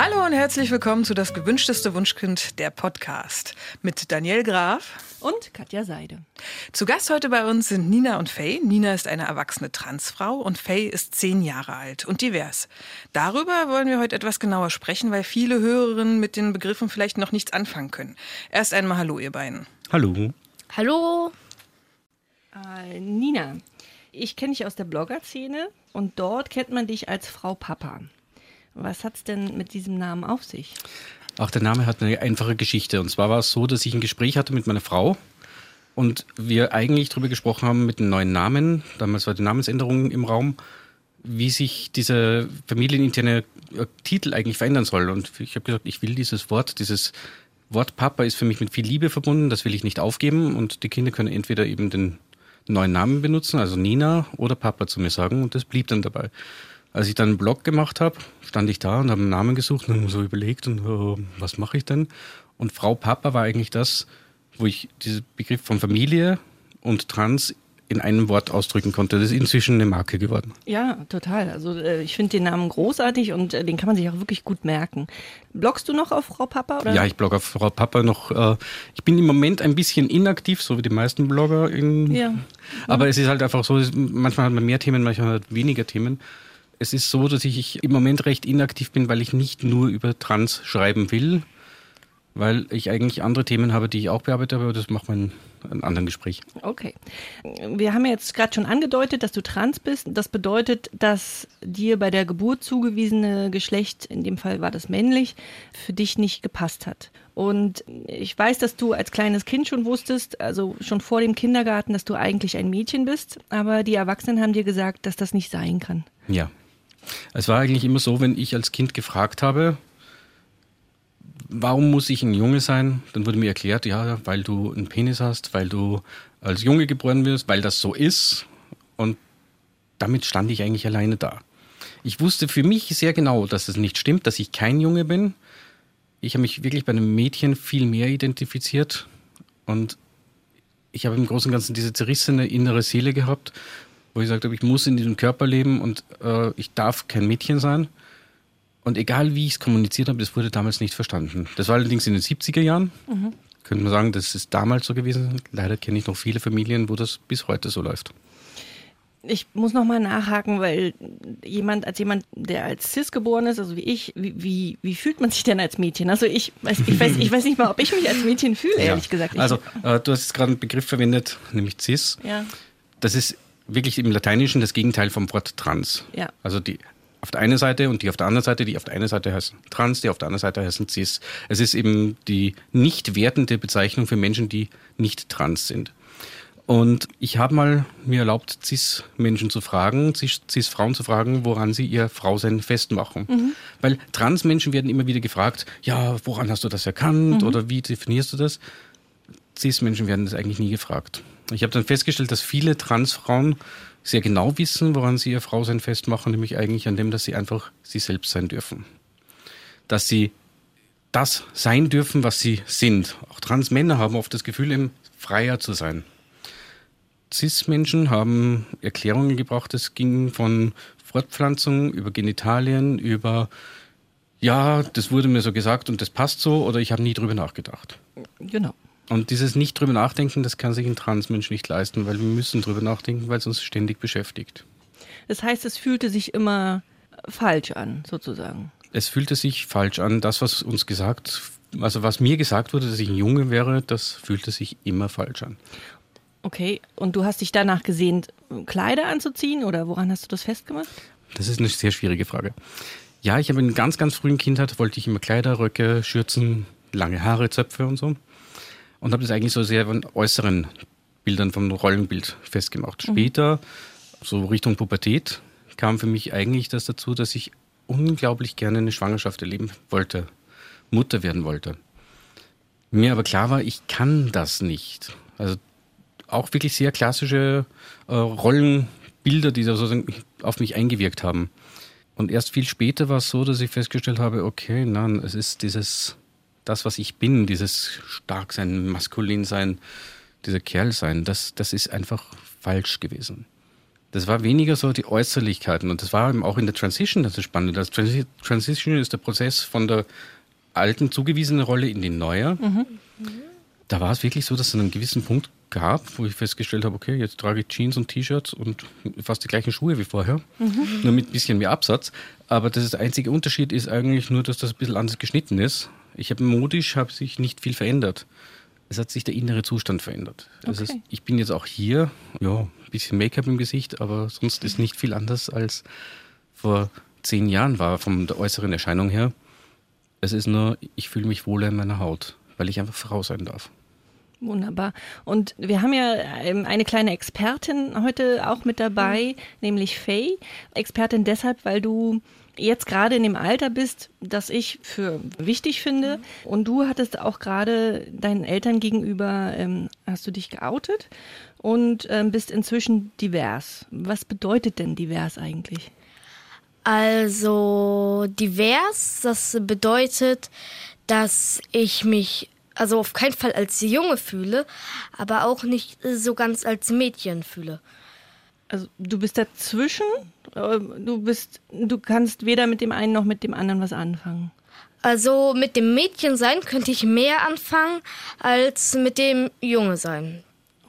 Hallo und herzlich willkommen zu Das gewünschteste Wunschkind, der Podcast. Mit Daniel Graf und Katja Seide. Zu Gast heute bei uns sind Nina und Faye. Nina ist eine erwachsene Transfrau und Faye ist zehn Jahre alt und divers. Darüber wollen wir heute etwas genauer sprechen, weil viele Hörerinnen mit den Begriffen vielleicht noch nichts anfangen können. Erst einmal Hallo, ihr beiden. Hallo. Hallo. Äh, Nina, ich kenne dich aus der Blogger-Szene und dort kennt man dich als Frau Papa. Was hat es denn mit diesem Namen auf sich? Auch der Name hat eine einfache Geschichte. Und zwar war es so, dass ich ein Gespräch hatte mit meiner Frau und wir eigentlich darüber gesprochen haben mit dem neuen Namen. Damals war die Namensänderung im Raum, wie sich dieser familieninterne äh, Titel eigentlich verändern soll. Und ich habe gesagt, ich will dieses Wort, dieses Wort Papa ist für mich mit viel Liebe verbunden, das will ich nicht aufgeben. Und die Kinder können entweder eben den neuen Namen benutzen, also Nina oder Papa zu mir sagen. Und das blieb dann dabei. Als ich dann einen Blog gemacht habe, stand ich da und habe einen Namen gesucht und so überlegt und oh, was mache ich denn? Und Frau Papa war eigentlich das, wo ich diesen Begriff von Familie und Trans in einem Wort ausdrücken konnte. Das ist inzwischen eine Marke geworden. Ja, total. Also äh, ich finde den Namen großartig und äh, den kann man sich auch wirklich gut merken. Bloggst du noch auf Frau Papa? Oder? Ja, ich blogge auf Frau Papa noch. Äh, ich bin im Moment ein bisschen inaktiv, so wie die meisten Blogger. In, Ja. Aber es ist halt einfach so, manchmal hat man mehr Themen, manchmal hat man weniger Themen. Es ist so, dass ich im Moment recht inaktiv bin, weil ich nicht nur über Trans schreiben will, weil ich eigentlich andere Themen habe, die ich auch bearbeite, aber das macht man in einem anderen Gespräch. Okay. Wir haben ja jetzt gerade schon angedeutet, dass du trans bist. Das bedeutet, dass dir bei der Geburt zugewiesene Geschlecht, in dem Fall war das männlich, für dich nicht gepasst hat. Und ich weiß, dass du als kleines Kind schon wusstest, also schon vor dem Kindergarten, dass du eigentlich ein Mädchen bist, aber die Erwachsenen haben dir gesagt, dass das nicht sein kann. Ja. Es war eigentlich immer so, wenn ich als Kind gefragt habe, warum muss ich ein Junge sein? Dann wurde mir erklärt, ja, weil du einen Penis hast, weil du als Junge geboren wirst, weil das so ist. Und damit stand ich eigentlich alleine da. Ich wusste für mich sehr genau, dass es nicht stimmt, dass ich kein Junge bin. Ich habe mich wirklich bei einem Mädchen viel mehr identifiziert und ich habe im Großen und Ganzen diese zerrissene innere Seele gehabt, wo ich gesagt habe, ich muss in diesem Körper leben und äh, ich darf kein Mädchen sein. Und egal wie ich es kommuniziert habe, das wurde damals nicht verstanden. Das war allerdings in den 70er Jahren. Mhm. Könnte man sagen, das ist damals so gewesen. Leider kenne ich noch viele Familien, wo das bis heute so läuft. Ich muss nochmal nachhaken, weil jemand, als jemand, der als Cis geboren ist, also wie ich, wie, wie, wie fühlt man sich denn als Mädchen? Also ich weiß, ich weiß, ich weiß nicht mal, ob ich mich als Mädchen fühle, ehrlich gesagt. Ich, Also, äh, du hast jetzt gerade einen Begriff verwendet, nämlich cis. ja, Das ist wirklich im Lateinischen das Gegenteil vom Wort trans. Ja. Also die auf der einen Seite und die auf der anderen Seite, die auf der einen Seite heißen trans, die auf der anderen Seite heißen cis. Es ist eben die nicht wertende Bezeichnung für Menschen, die nicht trans sind. Und ich habe mal mir erlaubt, Cis-Menschen zu fragen, Cis- Cis-Frauen zu fragen, woran sie ihr Frausein festmachen. Weil Trans-Menschen werden immer wieder gefragt, ja, woran hast du das erkannt oder wie definierst du das? Cis-Menschen werden das eigentlich nie gefragt. Ich habe dann festgestellt, dass viele Transfrauen sehr genau wissen, woran sie ihr Frausein festmachen, nämlich eigentlich an dem, dass sie einfach sie selbst sein dürfen. Dass sie das sein dürfen, was sie sind. Auch Transmänner haben oft das Gefühl, eben freier zu sein. Cis-Menschen haben Erklärungen gebracht, es ging von Fortpflanzung über Genitalien, über ja, das wurde mir so gesagt und das passt so oder ich habe nie drüber nachgedacht. genau. Und dieses nicht drüber nachdenken, das kann sich ein Transmensch nicht leisten, weil wir müssen drüber nachdenken, weil es uns ständig beschäftigt. Das heißt, es fühlte sich immer falsch an, sozusagen. Es fühlte sich falsch an. Das, was uns gesagt, also was mir gesagt wurde, dass ich ein Junge wäre, das fühlte sich immer falsch an. Okay, und du hast dich danach gesehnt, Kleider anzuziehen oder woran hast du das festgemacht? Das ist eine sehr schwierige Frage. Ja, ich habe in ganz, ganz frühen Kindheit wollte ich immer Kleider, Röcke, Schürzen, lange Haare, Zöpfe und so. Und habe das eigentlich so sehr von äußeren Bildern vom Rollenbild festgemacht. Später, so Richtung Pubertät, kam für mich eigentlich das dazu, dass ich unglaublich gerne eine Schwangerschaft erleben wollte, Mutter werden wollte. Mir aber klar war, ich kann das nicht. Also auch wirklich sehr klassische äh, Rollenbilder, die da sozusagen auf mich eingewirkt haben. Und erst viel später war es so, dass ich festgestellt habe, okay, nein, es ist dieses das, was ich bin, dieses Starksein, Maskulinsein, dieser Kerl sein, das, das ist einfach falsch gewesen. Das war weniger so die Äußerlichkeiten und das war eben auch in der Transition das spannend. Das Transition ist der Prozess von der alten zugewiesenen Rolle in die neue. Mhm. Da war es wirklich so, dass es einen gewissen Punkt gab, wo ich festgestellt habe, okay, jetzt trage ich Jeans und T-Shirts und fast die gleichen Schuhe wie vorher, mhm. nur mit ein bisschen mehr Absatz. Aber das, ist der einzige Unterschied ist eigentlich nur, dass das ein bisschen anders geschnitten ist. Ich habe modisch habe sich nicht viel verändert. Es hat sich der innere Zustand verändert. Okay. Ist, ich bin jetzt auch hier, ja, ein bisschen Make-up im Gesicht, aber sonst ist nicht viel anders als vor zehn Jahren war, von der äußeren Erscheinung her. Es ist nur, ich fühle mich wohler in meiner Haut, weil ich einfach Frau sein darf. Wunderbar. Und wir haben ja ähm, eine kleine Expertin heute auch mit dabei, mhm. nämlich Faye. Expertin deshalb, weil du jetzt gerade in dem Alter bist, das ich für wichtig finde. Mhm. Und du hattest auch gerade deinen Eltern gegenüber, ähm, hast du dich geoutet und ähm, bist inzwischen divers. Was bedeutet denn divers eigentlich? Also divers, das bedeutet, dass ich mich also auf keinen Fall als Junge fühle, aber auch nicht so ganz als Mädchen fühle. Also du bist dazwischen? Äh, du bist, du kannst weder mit dem einen noch mit dem anderen was anfangen. Also mit dem Mädchen sein könnte ich mehr anfangen als mit dem Junge sein.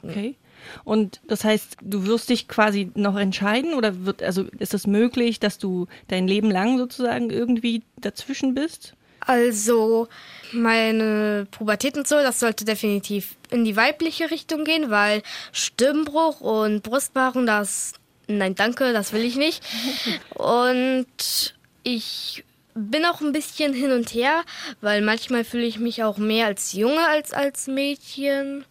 Okay. Und das heißt, du wirst dich quasi noch entscheiden oder wird, also ist es das möglich, dass du dein Leben lang sozusagen irgendwie dazwischen bist? Also meine Pubertät und so, das sollte definitiv in die weibliche Richtung gehen, weil Stimmbruch und Brustbehaarung, das, nein, danke, das will ich nicht. Und ich bin auch ein bisschen hin und her, weil manchmal fühle ich mich auch mehr als Junge als als Mädchen.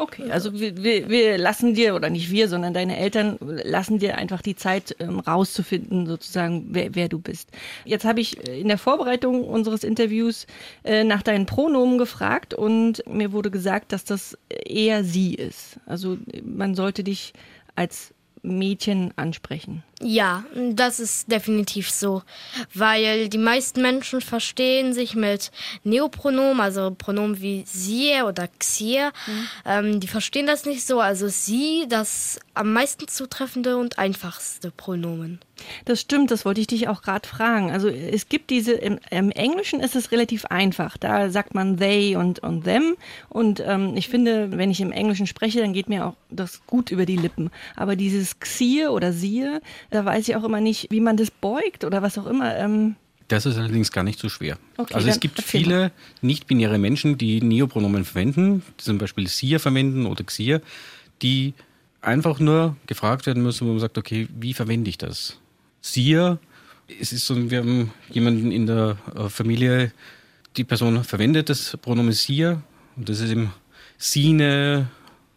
Okay, also wir, wir, wir, lassen dir, oder nicht wir, sondern deine Eltern lassen dir einfach die Zeit ähm, rauszufinden, sozusagen, wer, wer, du bist. Jetzt habe ich in der Vorbereitung unseres Interviews äh, nach deinen Pronomen gefragt und mir wurde gesagt, dass das eher sie ist. Also man sollte dich als Mädchen ansprechen. Ja, das ist definitiv so, weil die meisten Menschen verstehen sich mit Neopronomen, also Pronomen wie sie oder xier, mhm. ähm, die verstehen das nicht so. Also sie, das am meisten zutreffende und einfachste Pronomen. Das stimmt, das wollte ich dich auch gerade fragen. Also es gibt diese, im, im, Englischen ist es relativ einfach. Da sagt man they und, und them. Und ähm, ich finde, wenn ich im Englischen spreche, dann geht mir auch das gut über die Lippen. Aber dieses xier oder siehe, da weiß ich auch immer nicht, wie man das beugt oder was auch immer. Ähm das ist allerdings gar nicht so schwer. Okay, also es gibt viele nicht-binäre Menschen, die Neopronomen verwenden, die zum Beispiel Sia verwenden oder Xia, die einfach nur gefragt werden müssen, wo man sagt, okay, wie verwende ich das? Sia, es ist so, wir haben jemanden in der äh, Familie, die Person verwendet das Pronomen Sia und das ist eben Sine,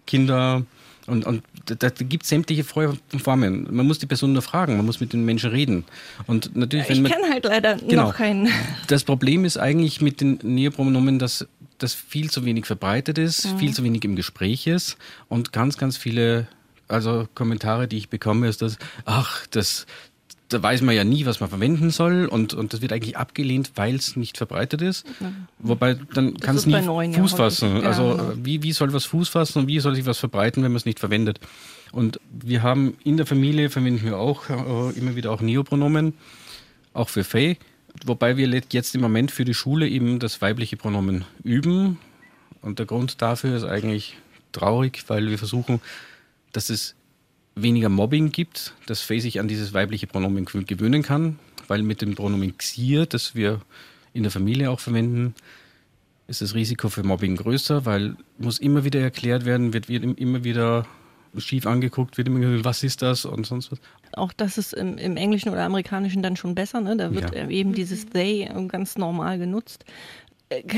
Kinder, und, und da, gibt es sämtliche Formen. Man muss die Person nur fragen, man muss mit den Menschen reden. Und natürlich, ich kenne halt leider genau, noch keinen. Das Problem ist eigentlich mit den Neopronomen, dass das viel zu wenig verbreitet ist, mhm. viel zu wenig im Gespräch ist und ganz, ganz viele also Kommentare, die ich bekomme, ist das, ach, das, da weiß man ja nie, was man verwenden soll und, und das wird eigentlich abgelehnt, weil es nicht verbreitet ist. Mhm. Wobei dann kann es nie Fuß fassen. Ja, also genau. wie, wie soll was Fuß fassen und wie soll sich was verbreiten, wenn man es nicht verwendet? Und wir haben in der Familie, verwenden wir auch äh, immer wieder auch Neopronomen, auch für Faye. Wobei wir jetzt im Moment für die Schule eben das weibliche Pronomen üben. Und der Grund dafür ist eigentlich traurig, weil wir versuchen, dass es weniger Mobbing gibt, dass Faye sich an dieses weibliche Pronomen gewöhnen kann, weil mit dem Pronomen Xier, das wir in der Familie auch verwenden, ist das Risiko für Mobbing größer, weil muss immer wieder erklärt werden, wird, wird immer wieder schief angeguckt, wird immer gesagt, was ist das und sonst was. Auch das ist im, im Englischen oder Amerikanischen dann schon besser, ne? Da wird ja. eben dieses they ganz normal genutzt.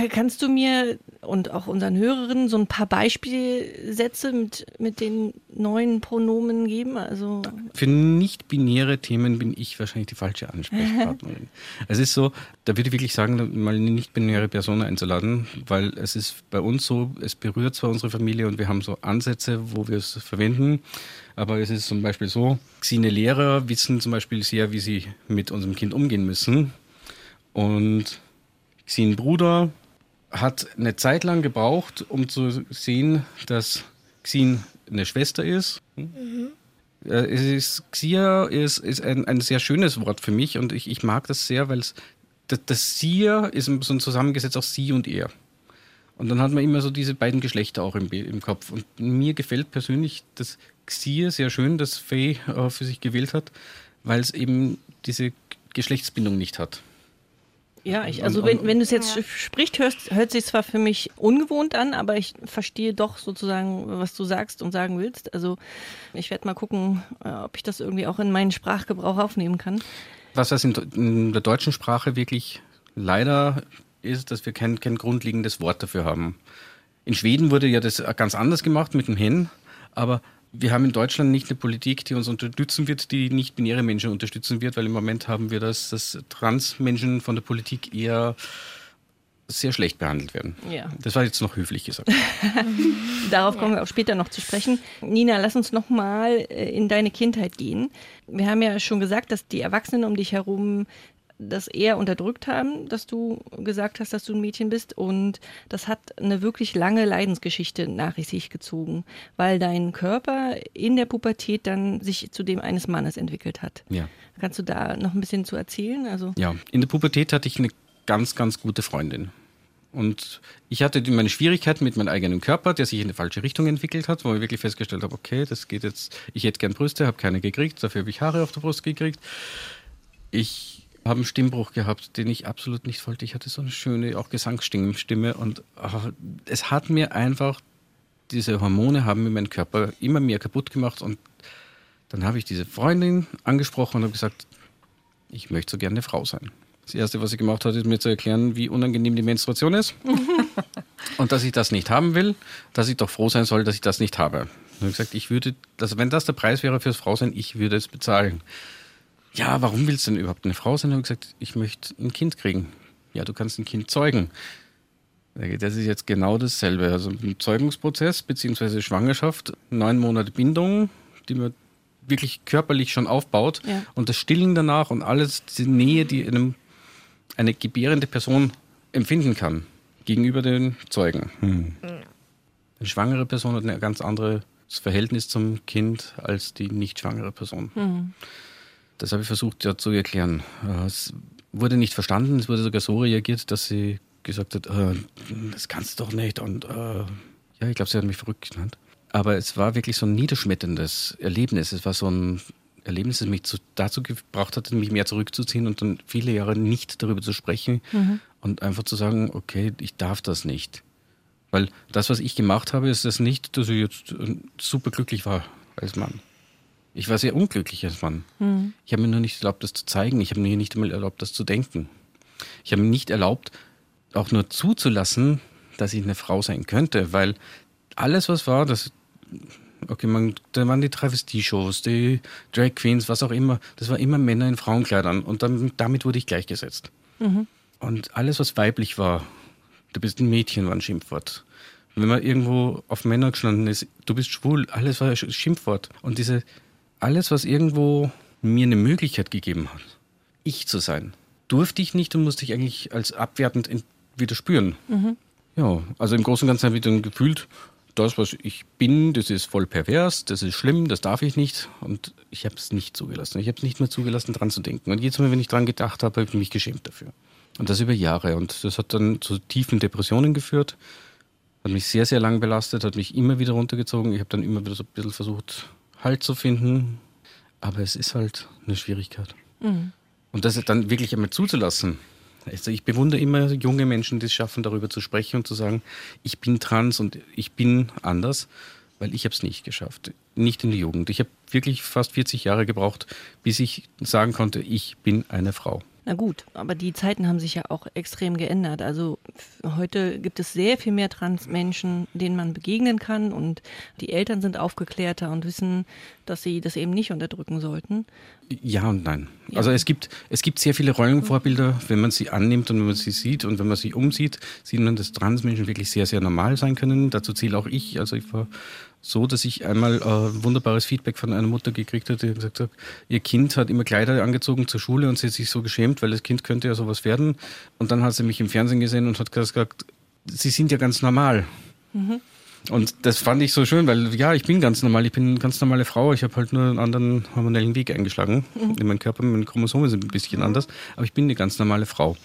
Kannst du mir und auch unseren Hörerinnen so ein paar Beispielsätze mit, mit den neuen Pronomen geben? Also Für nicht-binäre Themen bin ich wahrscheinlich die falsche Ansprechpartnerin. es ist so, da würde ich wirklich sagen, mal eine nicht-binäre Person einzuladen, weil es ist bei uns so, es berührt zwar unsere Familie und wir haben so Ansätze, wo wir es verwenden, aber es ist zum Beispiel so, Xine Lehrer wissen zum Beispiel sehr, wie sie mit unserem Kind umgehen müssen. Und Xin Bruder hat eine Zeit lang gebraucht, um zu sehen, dass Xin eine Schwester ist. Mhm. Es ist, Xia ist, ist ein, ein sehr schönes Wort für mich und ich, ich mag das sehr, weil es das, das Sie ist so ein Zusammengesetz aus Sie und Er. Und dann hat man immer so diese beiden Geschlechter auch im, im Kopf. Und mir gefällt persönlich das Xia sehr schön, das Faye äh, für sich gewählt hat, weil es eben diese Geschlechtsbindung nicht hat. Ja, ich, also wenn, wenn du es jetzt ja. spricht, hörst, hört sich zwar für mich ungewohnt an, aber ich verstehe doch sozusagen, was du sagst und sagen willst. Also ich werde mal gucken, äh, ob ich das irgendwie auch in meinen Sprachgebrauch aufnehmen kann. Was das in, in der deutschen Sprache wirklich leider ist, dass wir kein, kein grundlegendes Wort dafür haben. In Schweden wurde ja das ganz anders gemacht mit dem Hen, aber wir haben in Deutschland nicht eine Politik, die uns unterstützen wird, die nicht-binäre Menschen unterstützen wird, weil im Moment haben wir das, dass Trans-Menschen von der Politik eher sehr schlecht behandelt werden. Ja. Das war jetzt noch höflich gesagt. Darauf kommen wir auch später noch zu sprechen. Nina, lass uns noch mal äh, in deine Kindheit gehen. Wir haben ja schon gesagt, dass die Erwachsenen um dich herum das eher unterdrückt haben, dass du gesagt hast, dass du ein Mädchen bist. Und das hat eine wirklich lange Leidensgeschichte nach sich gezogen, weil dein Körper in der Pubertät dann sich zu dem eines Mannes entwickelt hat. Ja. Kannst du da noch ein bisschen zu erzählen? Also ja, in der Pubertät hatte ich eine ganz, ganz gute Freundin. Und ich hatte meine Schwierigkeiten mit meinem eigenen Körper, der sich in die falsche Richtung entwickelt hat, wo ich wirklich festgestellt habe, okay, das geht jetzt, ich hätte gern Brüste, habe keine gekriegt, dafür habe ich Haare auf der Brust gekriegt. Ich habe einen Stimmbruch gehabt, den ich absolut nicht wollte. Ich hatte so eine schöne, auch Gesangsstimme und ach, es hat mir einfach, diese Hormone haben mir meinen Körper immer mehr kaputt gemacht und dann habe ich diese Freundin angesprochen und habe gesagt, ich möchte so gerne eine Frau sein. Das Erste, was sie gemacht hat, ist mir zu erklären, wie unangenehm die Menstruation ist und dass ich das nicht haben will, dass ich doch froh sein soll, dass ich das nicht habe. Und ich habe gesagt, ich würde, also wenn das der Preis wäre fürs Frausein, ich würde es bezahlen ja, warum willst du denn überhaupt eine Frau sein? Und ich gesagt, ich möchte ein Kind kriegen. Ja, du kannst ein Kind zeugen. Das ist jetzt genau dasselbe. Also ein Zeugungsprozess beziehungsweise Schwangerschaft, neun Monate Bindung, die man wirklich körperlich schon aufbaut ja. und das Stillen danach und alles, die Nähe, die einem eine gebärende Person empfinden kann gegenüber den Zeugen. Hm. Eine schwangere Person hat ein ganz anderes Verhältnis zum Kind als die nicht schwangere Person. Hm. Das habe ich versucht ja, zu erklären. Äh, es wurde nicht verstanden, es wurde sogar so reagiert, dass sie gesagt hat, äh, das kannst du doch nicht. Und äh, ja, ich glaube, sie hat mich verrückt genannt. Aber es war wirklich so ein niederschmetterndes Erlebnis. Es war so ein Erlebnis, das mich zu, dazu gebracht hat, mich mehr zurückzuziehen und dann viele Jahre nicht darüber zu sprechen mhm. und einfach zu sagen, okay, ich darf das nicht. Weil das, was ich gemacht habe, ist das nicht, dass ich jetzt äh, super glücklich war als Mann. Ich war sehr unglücklich als Mann. Mhm. Ich habe mir nur nicht erlaubt, das zu zeigen. Ich habe mir nicht einmal erlaubt, das zu denken. Ich habe mir nicht erlaubt, auch nur zuzulassen, dass ich eine Frau sein könnte, weil alles, was war, das, okay, man, da waren die Travestie-Shows, die Drag Queens, was auch immer, das war immer Männer in Frauenkleidern und dann, damit wurde ich gleichgesetzt. Mhm. Und alles, was weiblich war, du bist ein Mädchen, war ein Schimpfwort. Wenn man irgendwo auf Männer gestanden ist, du bist schwul, alles war ein Schimpfwort. Und diese, alles, was irgendwo mir eine Möglichkeit gegeben hat, ich zu sein, durfte ich nicht und musste ich eigentlich als abwertend wieder spüren. Mhm. Ja, also im Großen und Ganzen habe ich dann gefühlt, das, was ich bin, das ist voll pervers, das ist schlimm, das darf ich nicht. Und ich habe es nicht zugelassen. Ich habe es nicht mehr zugelassen, dran zu denken. Und jedes Mal, wenn ich dran gedacht habe, habe ich mich geschämt dafür. Und das über Jahre. Und das hat dann zu tiefen Depressionen geführt, hat mich sehr, sehr lang belastet, hat mich immer wieder runtergezogen. Ich habe dann immer wieder so ein bisschen versucht, Halt zu finden. Aber es ist halt eine Schwierigkeit. Mhm. Und das dann wirklich einmal zuzulassen. Also ich bewundere immer junge Menschen, die es schaffen, darüber zu sprechen und zu sagen, ich bin trans und ich bin anders, weil ich habe es nicht geschafft. Nicht in der Jugend. Ich habe wirklich fast 40 Jahre gebraucht, bis ich sagen konnte, ich bin eine Frau. Na gut, aber die Zeiten haben sich ja auch extrem geändert. Also heute gibt es sehr viel mehr Transmenschen, denen man begegnen kann und die Eltern sind aufgeklärter und wissen, dass sie das eben nicht unterdrücken sollten. Ja und nein. Ja. Also es gibt, es gibt sehr viele Rollenvorbilder, wenn man sie annimmt und wenn man sie sieht und wenn man sie umsieht, sieht man, dass Transmenschen wirklich sehr, sehr normal sein können. Dazu zähle auch ich. Also ich war so, dass ich einmal äh, wunderbares Feedback von einer Mutter gekriegt habe, die gesagt hat, ihr Kind hat immer Kleider angezogen zur Schule und sie hat sich so geschämt, weil das Kind könnte ja sowas werden. Und dann hat sie mich im Fernsehen gesehen und hat gesagt, sie sind ja ganz normal. Mhm. Und das fand ich so schön, weil ja, ich bin ganz normal, ich bin eine ganz normale Frau, ich habe halt nur einen anderen hormonellen Weg eingeschlagen. Mhm. In meinem Körper, meine Chromosomen sind ein bisschen anders, aber ich bin eine ganz normale Frau.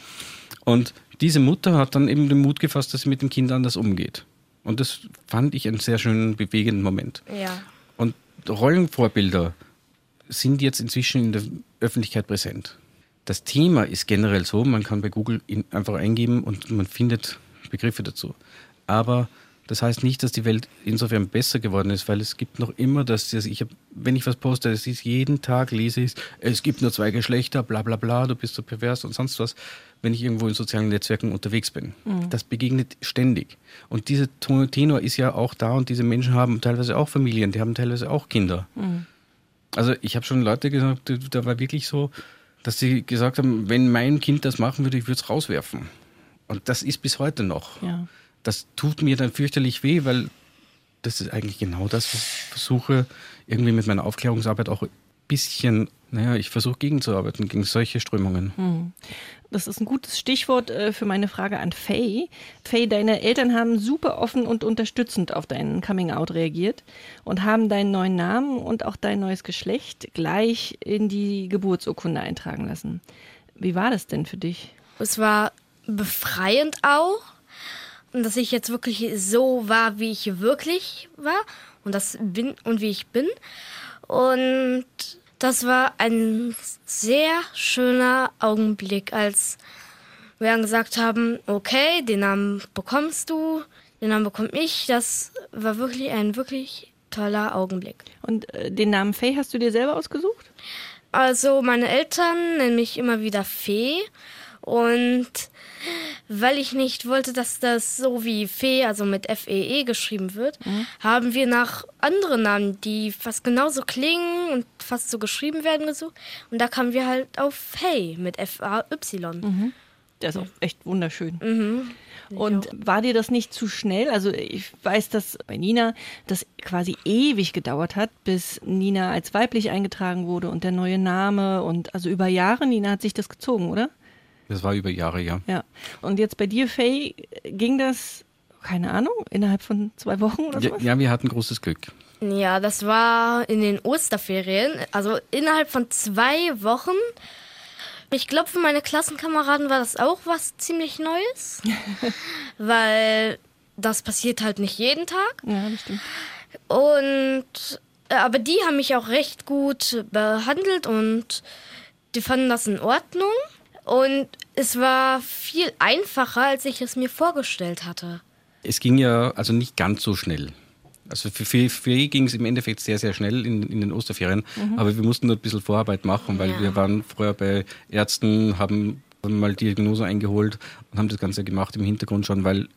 Und diese Mutter hat dann eben den Mut gefasst, dass sie mit dem Kind anders umgeht. Und das fand ich einen sehr schönen, bewegenden Moment. Ja. Und Rollenvorbilder sind jetzt inzwischen in der Öffentlichkeit präsent. Das Thema ist generell so, man kann bei Google einfach eingeben und man findet Begriffe dazu. Aber das heißt nicht, dass die Welt insofern besser geworden ist, weil es gibt noch immer das, ich hab, wenn ich was poste, es ist jeden Tag lese ich, es gibt nur zwei Geschlechter, bla bla bla, du bist so pervers und sonst was, wenn ich irgendwo in sozialen Netzwerken unterwegs bin. Mhm. Das begegnet ständig. Und dieser Tenor ist ja auch da und diese Menschen haben teilweise auch Familien, die haben teilweise auch Kinder. Mhm. Also ich habe schon Leute gesagt, da war wirklich so, dass sie gesagt haben, wenn mein Kind das machen würde, ich würde es rauswerfen. Und das ist bis heute noch. Ja das tut mir dann fürchterlich weh, weil das ist eigentlich genau das, was ich versuche, irgendwie mit meiner Aufklärungsarbeit auch bisschen, naja, ich versuche gegenzuarbeiten, gegen solche Strömungen. Hm. Das ist ein gutes Stichwort äh, für meine Frage an Faye. Faye, deine Eltern haben super offen und unterstützend auf deinen Coming-out reagiert und haben deinen neuen Namen und auch dein neues Geschlecht gleich in die Geburtsurkunde eintragen lassen. Wie war das denn für dich? Es war befreiend auch, dass ich jetzt wirklich so war, wie ich wirklich war und das bin und wie ich bin. Und das war ein sehr schöner Augenblick, als wir dann gesagt haben, okay, den Namen bekommst du, den Namen bekomme ich. Das war wirklich ein wirklich toller Augenblick. Und äh, den Namen Fee hast du dir selber ausgesucht? Also meine Eltern nennen mich immer wieder Fee und weil ich nicht wollte, dass das so wie Fee, also mit F-E-E -E geschrieben wird, mhm. haben wir nach anderen Namen, die fast genauso klingen und fast so geschrieben werden, gesucht. Und da kamen wir halt auf Fay mit F-A-Y. Mhm. Der ist auch echt wunderschön. Mhm. Und war dir das nicht zu schnell? Also ich weiß, dass bei Nina das quasi ewig gedauert hat, bis Nina als weiblich eingetragen wurde und der neue Name und also über Jahre, Nina hat sich das gezogen, oder? Das war über Jahre, ja. Ja. Und jetzt bei dir, Faye, ging das, keine Ahnung, innerhalb von zwei Wochen oder so? Ja, ja, wir hatten großes Glück. Ja, das war in den Osterferien, also innerhalb von zwei Wochen. Ich glaube, für meine Klassenkameraden war das auch was ziemlich Neues, weil das passiert halt nicht jeden Tag. Ja, das stimmt. Und äh, aber die haben mich auch recht gut behandelt und die fanden das in Ordnung. Und es war viel einfacher, als ich es mir vorgestellt hatte. Es ging ja also nicht ganz so schnell. Also für, für, für ging es im Endeffekt sehr, sehr schnell in, in den Osterferien. Mhm. Aber wir mussten nur ein bisschen Vorarbeit machen, weil ja. wir waren früher bei Ärzten, haben mal Diagnose eingeholt und haben das Ganze gemacht im Hintergrund schon, weil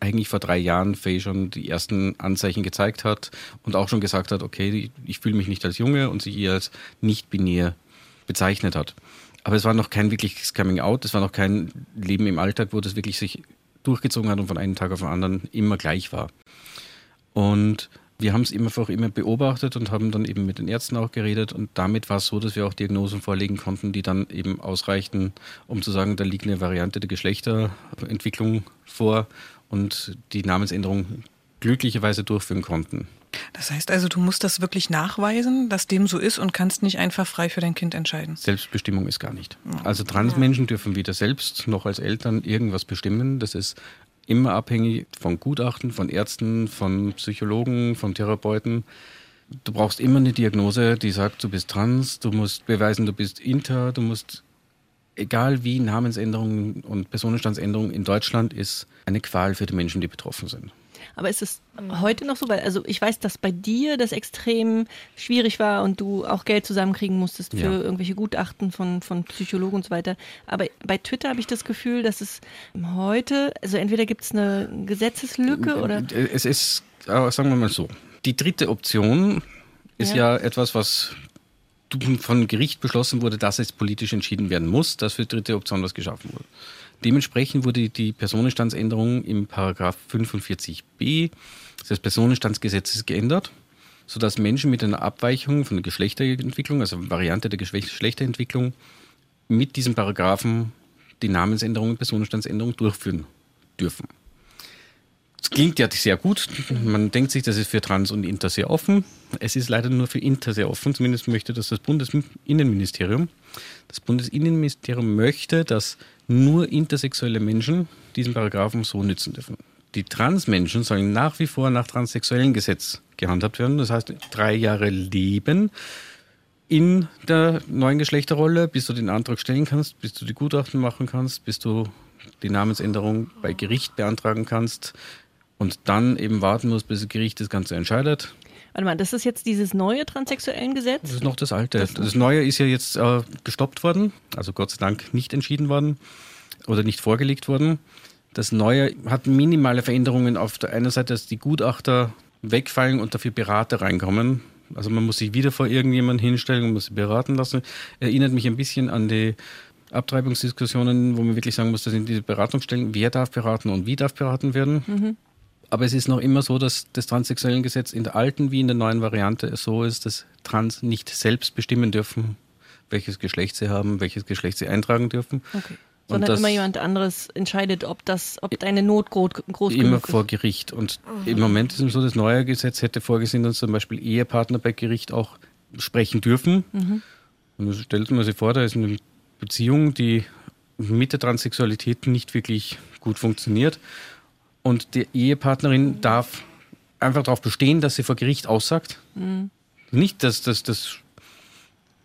eigentlich vor drei Jahren Faye schon die ersten Anzeichen gezeigt hat und auch schon gesagt hat, okay, ich fühle mich nicht als Junge und sich eher als nicht binär bezeichnet hat. Aber es war noch kein wirkliches Coming Out, es war noch kein Leben im Alltag, wo das wirklich sich durchgezogen hat und von einem Tag auf den anderen immer gleich war. Und wir haben es einfach immer beobachtet und haben dann eben mit den Ärzten auch geredet und damit war es so, dass wir auch Diagnosen vorlegen konnten, die dann eben ausreichten, um zu sagen, da liegt eine Variante der Geschlechterentwicklung vor und die Namensänderung glücklicherweise durchführen konnten. Das heißt also, du musst das wirklich nachweisen, dass dem so ist und kannst nicht einfach frei für dein Kind entscheiden. Selbstbestimmung ist gar nicht. Also Transmenschen dürfen weder selbst noch als Eltern irgendwas bestimmen. Das ist immer abhängig von Gutachten, von Ärzten, von Psychologen, von Therapeuten. Du brauchst immer eine Diagnose, die sagt, du bist trans, du musst beweisen, du bist inter, du musst, egal wie, Namensänderung und Personenstandsänderung in Deutschland ist eine Qual für die Menschen, die betroffen sind. Aber ist es heute noch so? Weil, also ich weiß, dass bei dir das extrem schwierig war und du auch Geld zusammenkriegen musstest für ja. irgendwelche Gutachten von, von Psychologen und so weiter. Aber bei Twitter habe ich das Gefühl, dass es heute, also entweder gibt es eine Gesetzeslücke oder. Es ist, sagen wir mal so, die dritte Option ist ja, ja etwas, was von Gericht beschlossen wurde, dass es politisch entschieden werden muss, dass für die dritte Option was geschaffen wurde. Dementsprechend wurde die Personenstandsänderung im Paragraph 45b des Personenstandsgesetzes geändert, sodass Menschen mit einer Abweichung von der Geschlechterentwicklung, also Variante der Geschlechterentwicklung, mit diesem Paragraphen die Namensänderung und Personenstandsänderung durchführen dürfen. Das klingt ja sehr gut. Man denkt sich, das ist für Trans und Inter sehr offen. Es ist leider nur für Inter sehr offen. Zumindest möchte das das Bundesinnenministerium. Das Bundesinnenministerium möchte, dass nur intersexuelle Menschen diesen Paragraphen so nützen dürfen. Die Transmenschen sollen nach wie vor nach transsexuellen Gesetz gehandhabt werden. Das heißt, drei Jahre leben in der neuen Geschlechterrolle, bis du den Antrag stellen kannst, bis du die Gutachten machen kannst, bis du die Namensänderung bei Gericht beantragen kannst und dann eben warten musst, bis das Gericht das Ganze entscheidet. Warte mal, das ist jetzt dieses neue transsexuellen Gesetz? Das ist noch das alte. Das, das neue ist ja jetzt äh, gestoppt worden, also Gott sei Dank nicht entschieden worden oder nicht vorgelegt worden. Das neue hat minimale Veränderungen auf der einen Seite, dass die Gutachter wegfallen und dafür Berater reinkommen. Also man muss sich wieder vor irgendjemanden hinstellen und muss sich beraten lassen. Erinnert mich ein bisschen an die Abtreibungsdiskussionen, wo man wirklich sagen muss, das sind diese Beratungsstellen, wer darf beraten und wie darf beraten werden. Mhm. Aber es ist noch immer so, dass das transsexuellen Gesetz in der alten wie in der neuen Variante so ist, dass Trans nicht selbst bestimmen dürfen, welches Geschlecht sie haben, welches Geschlecht sie eintragen dürfen. Okay. Sondern immer jemand anderes entscheidet, ob das, ob deine Not groß, groß Immer vor Gericht. Und mhm. im Moment ist es so, das neue Gesetz hätte vorgesehen, dass zum Beispiel Ehepartner bei Gericht auch sprechen dürfen. Mhm. Und das stellt man sich vor, da ist eine Beziehung, die mit der Transsexualität nicht wirklich gut funktioniert. Und die Ehepartnerin darf einfach darauf bestehen, dass sie vor Gericht aussagt. Mhm. Nicht, dass das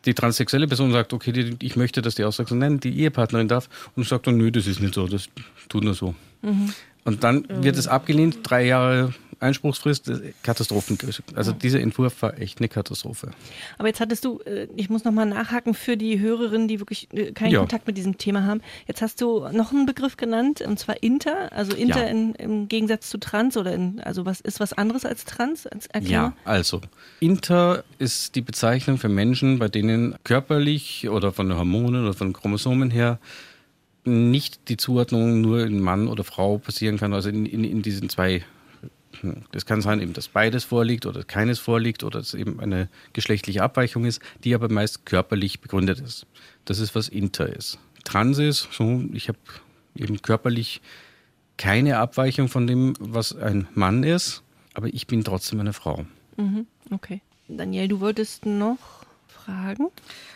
die transsexuelle Person sagt, okay, die, ich möchte, dass die aussagt, nein, die Ehepartnerin darf und sagt dann, nö, das ist nicht so, das tut nur so. Mhm. Und dann wird es abgelehnt, drei Jahre Einspruchsfrist, Katastrophen. Also dieser Entwurf war echt eine Katastrophe. Aber jetzt hattest du, äh, ich muss nochmal nachhaken für die Hörerinnen, die wirklich äh, keinen ja. Kontakt mit diesem Thema haben. Jetzt hast du noch einen Begriff genannt, und zwar Inter, also Inter ja. in, im Gegensatz zu Trans oder in, also was ist was anderes als Trans? Als ja, also Inter ist die Bezeichnung für Menschen, bei denen körperlich oder von den Hormonen oder von den Chromosomen her nicht die Zuordnung nur in Mann oder Frau passieren kann, also in, in, in diesen zwei das kann sein, eben, dass beides vorliegt oder keines vorliegt oder dass eben eine geschlechtliche Abweichung ist, die aber meist körperlich begründet ist. Das ist, was Inter ist. Trans ist, so, ich habe eben körperlich keine Abweichung von dem, was ein Mann ist, aber ich bin trotzdem eine Frau. Mhm, okay. Daniel, du wolltest noch fragen?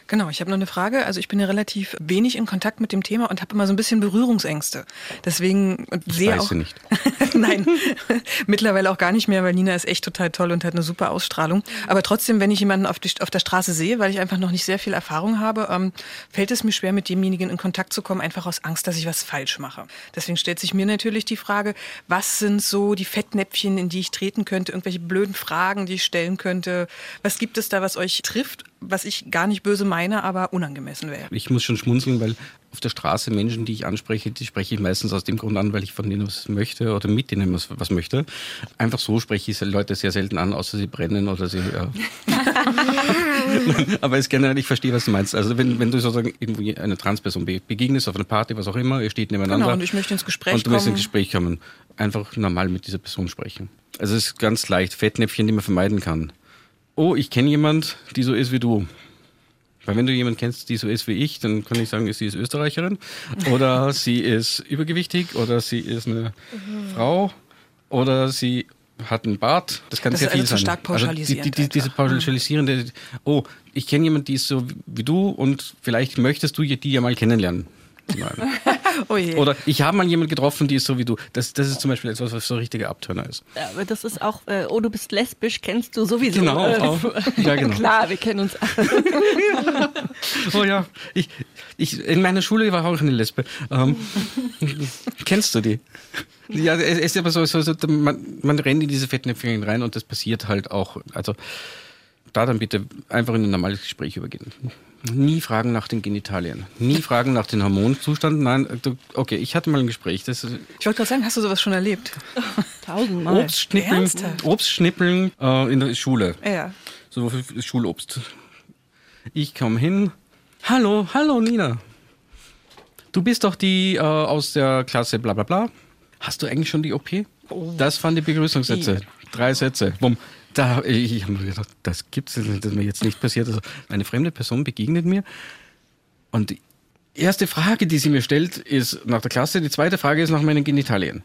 Genau, ich habe noch eine Frage. Also ich bin ja relativ wenig in Kontakt mit dem Thema und habe immer so ein bisschen Berührungsängste. Deswegen sehe auch nicht. Nein, mittlerweile auch gar nicht mehr, weil Nina ist echt total toll und hat eine super Ausstrahlung. Aber trotzdem, wenn ich jemanden auf, die, auf der Straße sehe, weil ich einfach noch nicht sehr viel Erfahrung habe, ähm, fällt es mir schwer, mit demjenigen in Kontakt zu kommen, einfach aus Angst, dass ich was falsch mache. Deswegen stellt sich mir natürlich die Frage, was sind so die Fettnäpfchen, in die ich treten könnte, irgendwelche blöden Fragen, die ich stellen könnte. Was gibt es da, was euch trifft, was ich gar nicht böse meine? aber unangemessen wäre. Ich muss schon schmunzeln, weil auf der Straße Menschen, die ich anspreche, die spreche ich meistens aus dem Grund an, weil ich von denen was möchte oder mit denen was, was möchte. Einfach so spreche ich Leute sehr selten an, außer sie brennen oder sie. Ja. Aber es generell, ich verstehe, was du meinst. Also wenn, wenn du sozusagen irgendwie eine Transperson begegnest auf einer Party, was auch immer, ihr steht nebeneinander. Genau, und ich möchte ins Gespräch und du möchtest ins Gespräch kommen. Einfach normal mit dieser Person sprechen. Also es ist ganz leicht, Fettnäpfchen, die man vermeiden kann. Oh, ich kenne jemand, die so ist wie du. Weil wenn du jemanden kennst, die so ist wie ich, dann kann ich sagen, sie ist Österreicherin oder sie ist übergewichtig oder sie ist eine mhm. Frau oder sie hat einen Bart. Das kann das sehr viel also sein. Stark pauschalisiert also die, die, diese pauschalisierende, oh, ich kenne jemanden, die ist so wie du und vielleicht möchtest du die ja mal kennenlernen. oh Oder ich habe mal jemanden getroffen, die ist so wie du. Das, das ist zum Beispiel etwas, was so ein richtiger Abturner ist. Ja, aber das ist auch, äh, oh, du bist lesbisch, kennst du sowieso. Genau, äh, auch. Ja, genau. Klar, wir kennen uns alle. oh ja, ich, ich, in meiner Schule war auch eine Lesbe. Ähm, kennst du die? Ja, es ist aber so, so, so man, man rennt in diese Fettnäpfchen rein und das passiert halt auch. Also da dann bitte einfach in ein normales Gespräch übergehen. Nie fragen nach den Genitalien. Nie fragen nach den Hormonzustand. Nein, okay, ich hatte mal ein Gespräch. Das ich wollte gerade sagen, hast du sowas schon erlebt? Tausendmal. Obstschnippeln, Obstschnippeln äh, in der Schule. Ja. So für Schulobst. Ich komme hin. Hallo, hallo Nina. Du bist doch die äh, aus der Klasse bla bla bla. Hast du eigentlich schon die OP? Oh. Das waren die Begrüßungssätze. Drei Sätze. Bumm. Da, ich habe mir gedacht, das gibt es, das mir jetzt nicht passiert. Also eine fremde Person begegnet mir und die erste Frage, die sie mir stellt, ist nach der Klasse. Die zweite Frage ist nach meinen Genitalien.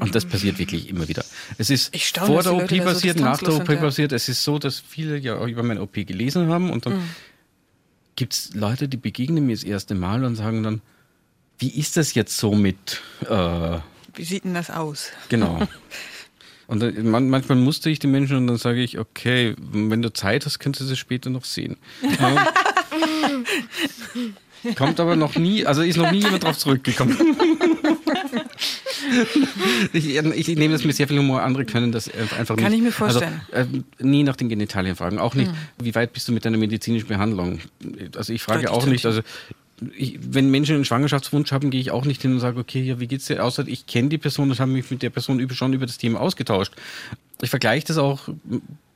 Und das passiert wirklich immer wieder. Es ist Ich staune, vor der OP Leute da so passiert, nach der OP sind, ja. passiert. Es ist so, dass viele ja auch über meine OP gelesen haben und dann gibt es Leute, die begegnen mir das erste Mal und sagen dann, wie ist das jetzt so mit, äh, Wie sieht denn das aus? genau. Und dann, man, manchmal muster ich die Menschen und dann sage ich, okay, wenn du Zeit hast, könntest du es später noch sehen. Kommt aber noch nie, also ist noch nie jemand drauf zurückgekommen. ich, ich nehme das mit sehr viel Humor. Andere können das einfach nicht. Kann ich mir vorstellen. Also, äh, nie nach den Genitalien fragen. Auch nicht, wie weit bist du mit deiner medizinischen Behandlung? Also ich frage Deutlich auch nicht, also ich, wenn Menschen einen Schwangerschaftswunsch haben, gehe ich auch nicht hin und sage, okay, ja, wie geht's dir? Außer ich kenne die Person und habe mich mit der Person über, schon über das Thema ausgetauscht. Ich vergleiche das auch,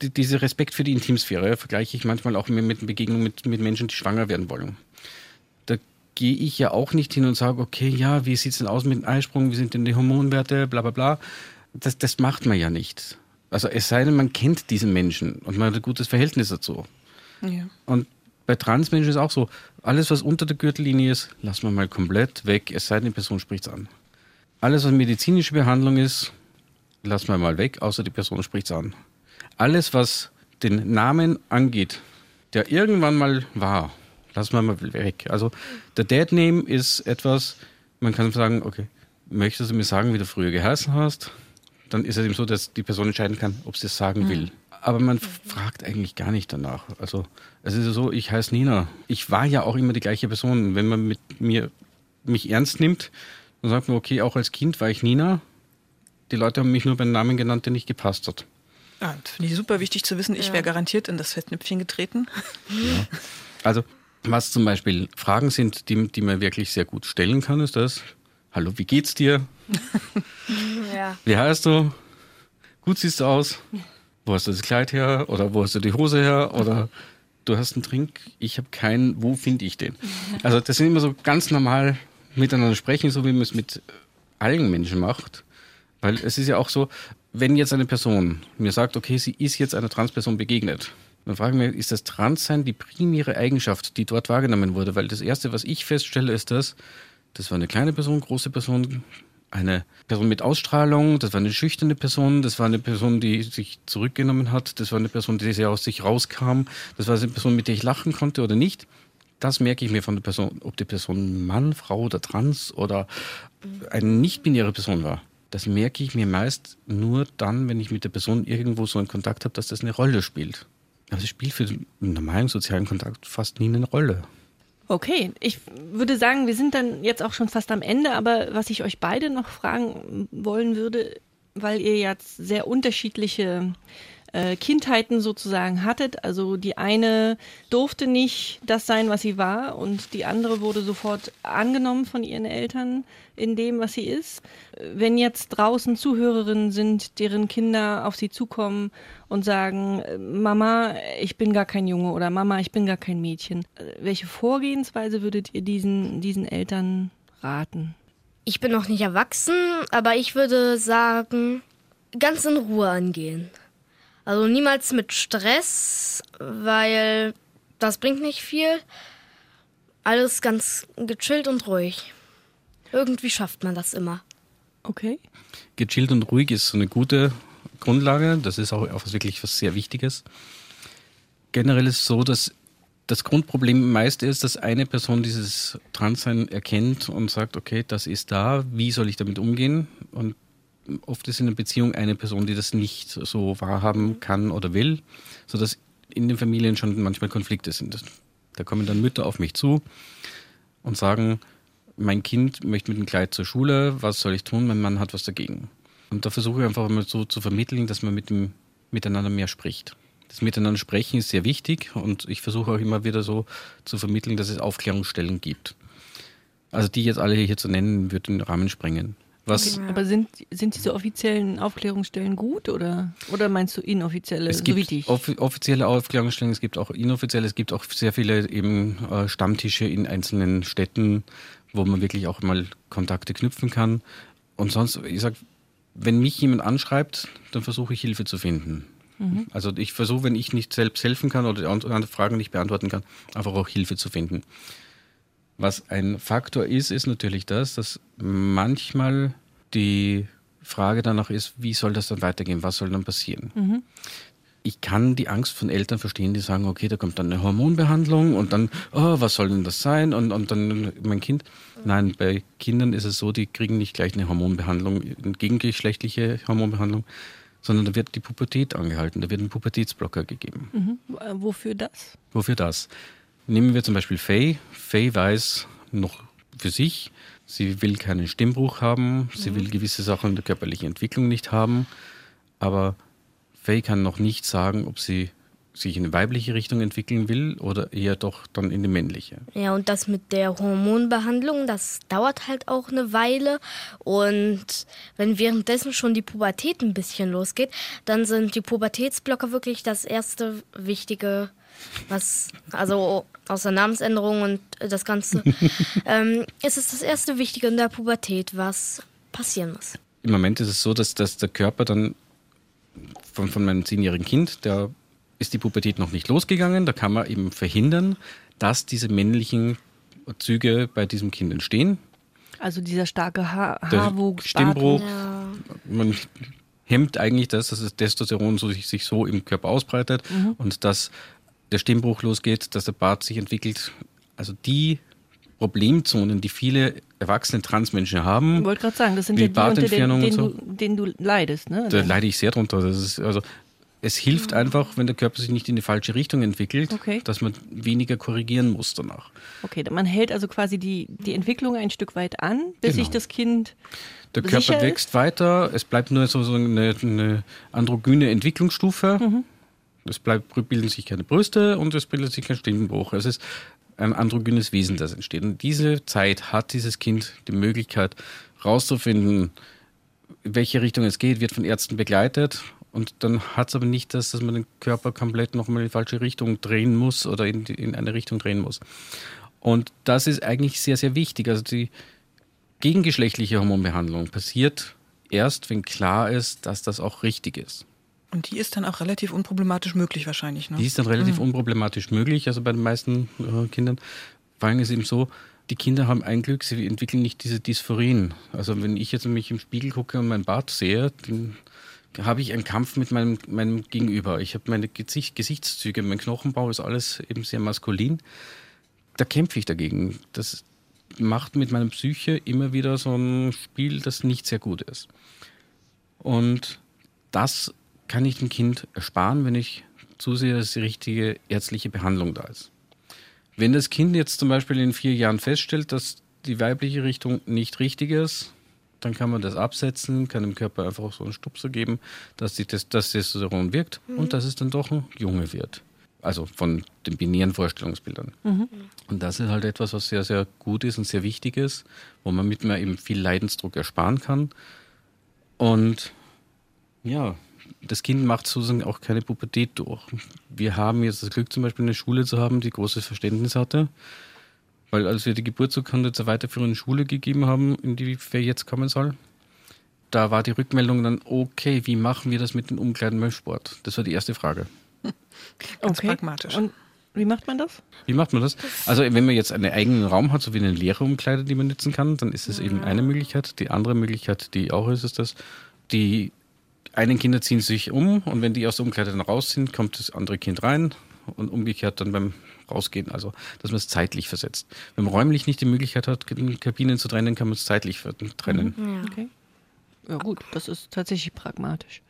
die, diese Respekt für die Intimsphäre, vergleiche ich manchmal auch mit, mit Begegnungen mit, mit Menschen, die schwanger werden wollen. Da gehe ich ja auch nicht hin und sage, okay, ja, wie sieht's denn aus mit dem Eisprung, wie sind denn die Hormonwerte, bla bla bla. Das, das macht man ja nicht. Also es sei denn, man kennt diesen Menschen und man hat ein gutes Verhältnis dazu. Ja. Und bei Transmenschen ist auch so, alles, was unter der Gürtellinie ist, lassen wir mal komplett weg, es sei denn, die Person spricht es an. Alles, was medizinische Behandlung ist, lassen wir mal weg, außer die Person spricht es an. Alles, was den Namen angeht, der irgendwann mal war, lassen wir mal weg. Also der Dead Name ist etwas, man kann sagen, okay, möchtest du mir sagen, wie du früher geheißen hast? Dann ist es eben so, dass die Person entscheiden kann, ob sie es sagen will. Aber man fragt eigentlich gar nicht danach. Also es ist ja so, ich heiße Nina. Ich war ja auch immer die gleiche Person. Wenn man mit mir mich ernst nimmt, dann sagt man, okay, auch als Kind war ich Nina. Die Leute haben mich nur beim Namen genannt, der nicht gepasst hat. Ah, das finde ich super wichtig zu wissen. Ich wäre garantiert in das Fettnäpfchen getreten. Also, was zum Beispiel Fragen sind, die, die man wirklich sehr gut stellen kann, ist das: Hallo, wie geht's dir? Ja. Wie heißt du? Gut siehst du aus? Wo hast du das Kleid her? Oder wo hast du die Hose her? Oder du hast einen Trink? Ich habe keinen. Wo finde ich den? Also, das sind immer so ganz normal miteinander sprechen, so wie man es mit allen Menschen macht. Weil es ist ja auch so, wenn jetzt eine Person mir sagt, okay, sie ist jetzt einer Transperson begegnet, dann fragen wir, ist das Transsein die primäre Eigenschaft, die dort wahrgenommen wurde? Weil das Erste, was ich feststelle, ist das, das war eine kleine Person, große Person, eine Person mit Ausstrahlung, das war eine schüchterne Person, das war eine Person, die sich zurückgenommen hat, das war eine Person, die sehr aus sich rauskam, das war eine Person, mit der ich lachen konnte oder nicht. Das merke ich mir von der Person, ob die Person Mann, Frau oder Trans oder eine nicht-binäre Person war. Das merke ich mir meist nur dann, wenn ich mit der Person irgendwo so einen Kontakt habe, dass das eine Rolle spielt. Aber es spielt für den normalen sozialen Kontakt fast nie eine Rolle. Okay, ich würde sagen, wir sind dann jetzt auch schon fast am Ende, aber was ich euch beide noch fragen wollen würde, weil ihr jetzt sehr unterschiedliche äh, Kindheiten sozusagen hattet. Also die eine durfte nicht das sein, was sie war und die andere wurde sofort angenommen von ihren Eltern in dem, was sie ist. Wenn jetzt draußen Zuhörerinnen sind, deren Kinder auf sie zukommen und sagen, äh, Mama, ich bin gar kein Junge oder Mama, ich bin gar kein Mädchen. Äh, Welche Vorgehensweise würdet ihr diesen, diesen Eltern raten? Ich bin noch nicht erwachsen, aber ich würde sagen, ganz in Ruhe angehen. Also niemals mit Stress, weil das bringt nicht viel. Alles ganz gechillt und ruhig. Irgendwie schafft man das immer. Okay. Gechillt und ruhig ist so eine gute Grundlage. Das ist auch, auch was wirklich was sehr Wichtiges. Generell ist es so, dass das Grundproblem meist ist, dass eine Person dieses Transsein erkennt und sagt, okay, das ist da, wie soll ich damit umgehen? Und oft ist in einer Beziehung eine Person, die das nicht so wahrhaben kann oder will, sodass in den Familien schon manchmal Konflikte sind. Da kommen dann Mütter auf mich zu und sagen, mein Kind möchte mit dem Kleid zur Schule, was soll ich tun? Mein Mann hat was dagegen. Und da versuche ich einfach mal so zu vermitteln, dass man mit dem miteinander mehr spricht. Das Miteinander sprechen ist sehr wichtig und ich versuche auch immer wieder so zu vermitteln, dass es Aufklärungsstellen gibt. Also die jetzt alle hier zu nennen, wird den Rahmen sprengen. Was Aber sind, sind diese offiziellen Aufklärungsstellen gut oder, oder meinst du inoffizielle, es so wie gibt dich? off offizielle Aufklärungsstellen, es gibt auch inoffizielle, es gibt auch sehr viele eben äh, Stammtische in einzelnen Städten, wo man wirklich auch mal Kontakte knüpfen kann. Und sonst, ich sag, wenn mich jemand anschreibt, dann versuche ich Hilfe zu finden. Also ich versuche, wenn ich nicht selbst helfen kann oder die anderen Fragen nicht beantworten kann, einfach auch Hilfe zu finden. Was ein Faktor ist, ist natürlich das, dass manchmal die Frage danach ist, wie soll das dann weitergehen? Was soll dann passieren? Ich kann die Angst von Eltern verstehen, die sagen, okay, da kommt dann eine Hormonbehandlung und dann, oh, was soll denn das sein? Und, und dann mein Kind. Nein, bei Kindern ist es so, die kriegen nicht gleich eine Hormonbehandlung, eine gegengeschlechtliche Hormonbehandlung, sondern da wird die Pubertät angehalten, da wird ein Pubertätsblocker gegeben. Mhm. Äh, Wofür das? Wofür das? Nehmen wir zum Beispiel Faye. Faye weiß noch für sich, sie will keinen Stimmbruch haben, sie will gewisse Sachen in der körperlichen Entwicklung nicht haben, aber Faye kann noch nicht sagen, ob sie sich in eine weibliche Richtung entwickeln will oder eher doch dann in die männliche. Ja, und das mit der Hormonbehandlung, das dauert halt auch eine Weile. Und wenn währenddessen schon die Pubertät ein bisschen losgeht, dann sind die Pubertätsblocker wirklich das erste wichtige, was, also außer Namensänderung und das Ganze, ähm, es ist das erste Wichtige in der Pubertät, was passieren muss. Im Moment ist es so, dass, dass der Körper dann von, von meinem zehnjährigen Kind, der ist die Pubertät noch nicht losgegangen, da kann man eben verhindern, dass diese männlichen Züge bei diesem Kind entstehen. Also dieser starke ha Haarwuchs. Stimmbruch, Ja. man hemmt eigentlich das, dass das Testosteron so, sich, sich so im Körper ausbreitet und dass der Stimmbruch losgeht, dass der Bart sich entwickelt. Also die Problemzonen, die viele erwachsene Transmenschen haben, Ich wollte gerade sagen, das sind ja die, unter denen, denen, so. du, denen du leidest. Ne? da leide ich sehr drunter. Das ist, also, es hilft einfach, wenn der Körper sich nicht in die falsche Richtung entwickelt, Okay. dass man weniger korrigieren muss danach. Okay, man hält also quasi die, die Entwicklung ein Stück weit an, bis Genau. sich das Kind Der Körper ist? wächst weiter, es bleibt nur so, so eine, eine androgyne Entwicklungsstufe. Mhm. Es bleibt, bilden sich keine Brüste und es bildet sich kein Stimmbruch. Es ist ein androgynes Wesen, das entsteht. Und diese Zeit hat dieses Kind die Möglichkeit rauszufinden, in welche Richtung es geht, wird von Ärzten begleitet. Und dann hat es aber nicht das, dass man den Körper komplett nochmal in die falsche Richtung drehen muss oder in, die, in eine Richtung drehen muss. Und das ist eigentlich sehr, sehr wichtig. Also die gegengeschlechtliche Hormonbehandlung passiert erst, wenn klar ist, dass das auch richtig ist. Und die ist dann auch relativ unproblematisch möglich wahrscheinlich. Ne? Die ist dann relativ unproblematisch möglich, also bei den meisten äh, Kindern. Vor allem ist eben so, die Kinder haben ein Glück, sie entwickeln nicht diese Dysphorien. Also wenn ich jetzt mich im Spiegel gucke und meinen Bart sehe, dann habe ich einen Kampf mit meinem, meinem Gegenüber. Ich habe meine Gesicht, Gesichtszüge, mein Knochenbau ist alles eben sehr maskulin. Da kämpfe ich dagegen. Das macht mit meiner Psyche immer wieder so ein Spiel, das nicht sehr gut ist. Und das kann ich dem Kind ersparen, wenn ich zusehe, dass die richtige ärztliche Behandlung da ist. Wenn das Kind jetzt zum Beispiel in vier Jahren feststellt, dass die weibliche Richtung nicht richtig ist, dann kann man das absetzen, kann dem Körper einfach so einen Stupser geben, dass die, das, das Testosteron wirkt und dass es dann doch ein Junge wird. Also von den binären Vorstellungsbildern. Und das ist halt etwas, was sehr, sehr gut ist und sehr wichtig ist, wo man mit mir eben viel Leidensdruck ersparen kann. Und ja, das Kind macht sozusagen auch keine Pubertät durch. Wir haben jetzt das Glück, zum Beispiel eine Schule zu haben, die großes Verständnis hatte. Weil als wir die Geburtsurkunde zur weiterführenden Schule gegeben haben, in die wer jetzt kommen soll, da war die Rückmeldung dann, okay, wie machen wir das mit dem Umkleiden beim Sport? Das war die erste Frage. Ganz okay. pragmatisch. Und wie macht man das? Wie macht man das? Also wenn man jetzt einen eigenen Raum hat, so wie eine leere Umkleide, die man nutzen kann, dann ist es eben eine Möglichkeit. Die andere Möglichkeit, die auch ist, ist das, die einen Kinder ziehen sich um und wenn die aus der Umkleide dann raus sind, kommt das andere Kind rein und umgekehrt dann beim Rausgehen. Also, dass man es zeitlich versetzt. Wenn man räumlich nicht die Möglichkeit hat, Kabinen zu trennen, kann man es zeitlich trennen. Okay. Ja gut, das ist tatsächlich pragmatisch.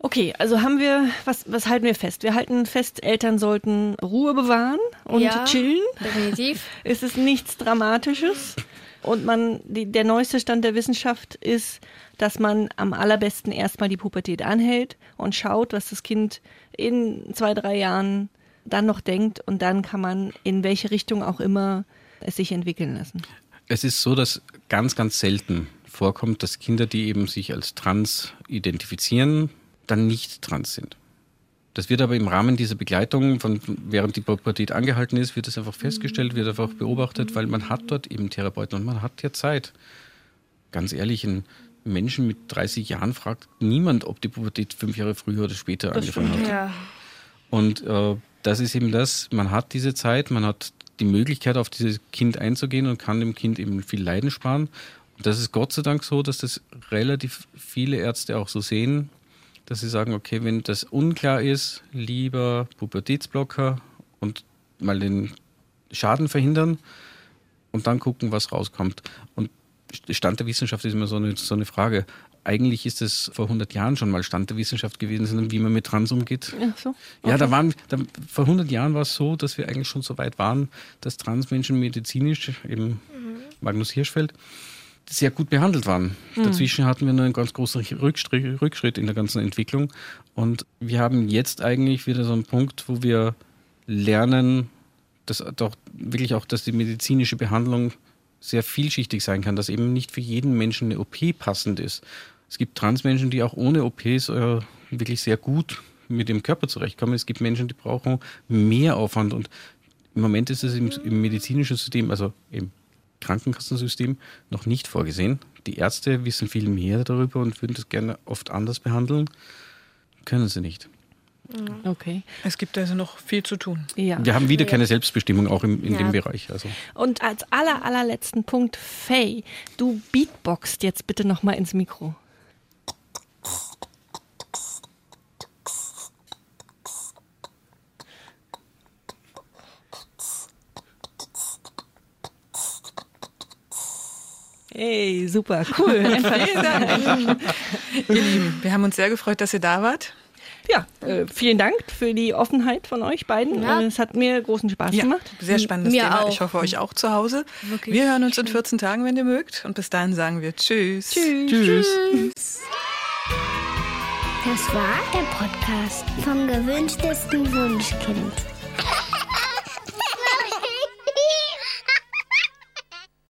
Okay, also haben wir, was, was halten wir fest? Wir halten fest, Eltern sollten Ruhe bewahren und Ja. chillen. Definitiv. Es ist nichts Dramatisches. Und man, die, der neueste Stand der Wissenschaft ist, dass man am allerbesten erstmal die Pubertät anhält und schaut, was das Kind in zwei, drei Jahren dann noch denkt und dann kann man in welche Richtung auch immer es sich entwickeln lassen. Es ist so, dass ganz, ganz selten vorkommt, dass Kinder, die eben sich als trans identifizieren, dann nicht trans sind. Das wird aber im Rahmen dieser Begleitung, von, während die Pubertät angehalten ist, wird das einfach festgestellt, wird einfach beobachtet, weil man hat dort eben Therapeuten und man hat ja Zeit. Ganz ehrlich, ein Menschen mit 30 Jahren fragt niemand, ob die Pubertät fünf Jahre früher oder später angefangen hat. Ja. Und äh, das ist eben das, man hat diese Zeit, man hat die Möglichkeit, auf dieses Kind einzugehen und kann dem Kind eben viel Leiden sparen. Das ist Gott sei Dank so, dass das relativ viele Ärzte auch so sehen, dass sie sagen, okay, wenn das unklar ist, lieber Pubertätsblocker und mal den Schaden verhindern und dann gucken, was rauskommt. Und Stand der Wissenschaft ist immer so eine, so eine Frage. Eigentlich ist es vor 100 Jahren schon mal Stand der Wissenschaft gewesen, wie man mit Trans umgeht. Ach so. Ja, da waren, da, vor 100 Jahren war es so, dass wir eigentlich schon so weit waren, dass Transmenschen medizinisch, eben Magnus Hirschfeld, sehr gut behandelt waren. Dazwischen hatten wir nur einen ganz großen Rückschritt, Rückschritt in der ganzen Entwicklung. Und wir haben jetzt eigentlich wieder so einen Punkt, wo wir lernen, dass doch wirklich auch, dass die medizinische Behandlung sehr vielschichtig sein kann, dass eben nicht für jeden Menschen eine OP passend ist. Es gibt Transmenschen, die auch ohne OPs äh, wirklich sehr gut mit dem Körper zurechtkommen. Es gibt Menschen, die brauchen mehr Aufwand und im Moment ist es im, im medizinischen System, also im Krankenkassensystem, noch nicht vorgesehen. Die Ärzte wissen viel mehr darüber und würden das gerne oft anders behandeln. Können sie nicht. Okay. Es gibt also noch viel zu tun. Ja. Wir haben wieder keine Selbstbestimmung, auch im, in Ja. dem Bereich. Also. Und als aller, allerletzten Punkt, Faye, du beatboxt jetzt bitte nochmal ins Mikro. Hey, super, cool. Einfach. Vielen Dank. Ihr Lieben, wir haben uns sehr gefreut, dass ihr da wart. Ja, äh, vielen Dank für die Offenheit von euch beiden. Ja. Äh, Es hat mir großen Spaß Ja, gemacht. sehr spannendes Mir Thema. auch. Ich hoffe, euch auch zu Hause. Wirklich wir hören uns in 14 Tagen, wenn ihr mögt. Und bis dahin sagen wir Tschüss. Tschüss. Tschüss. Das war der Podcast vom gewünschtesten Wunschkind.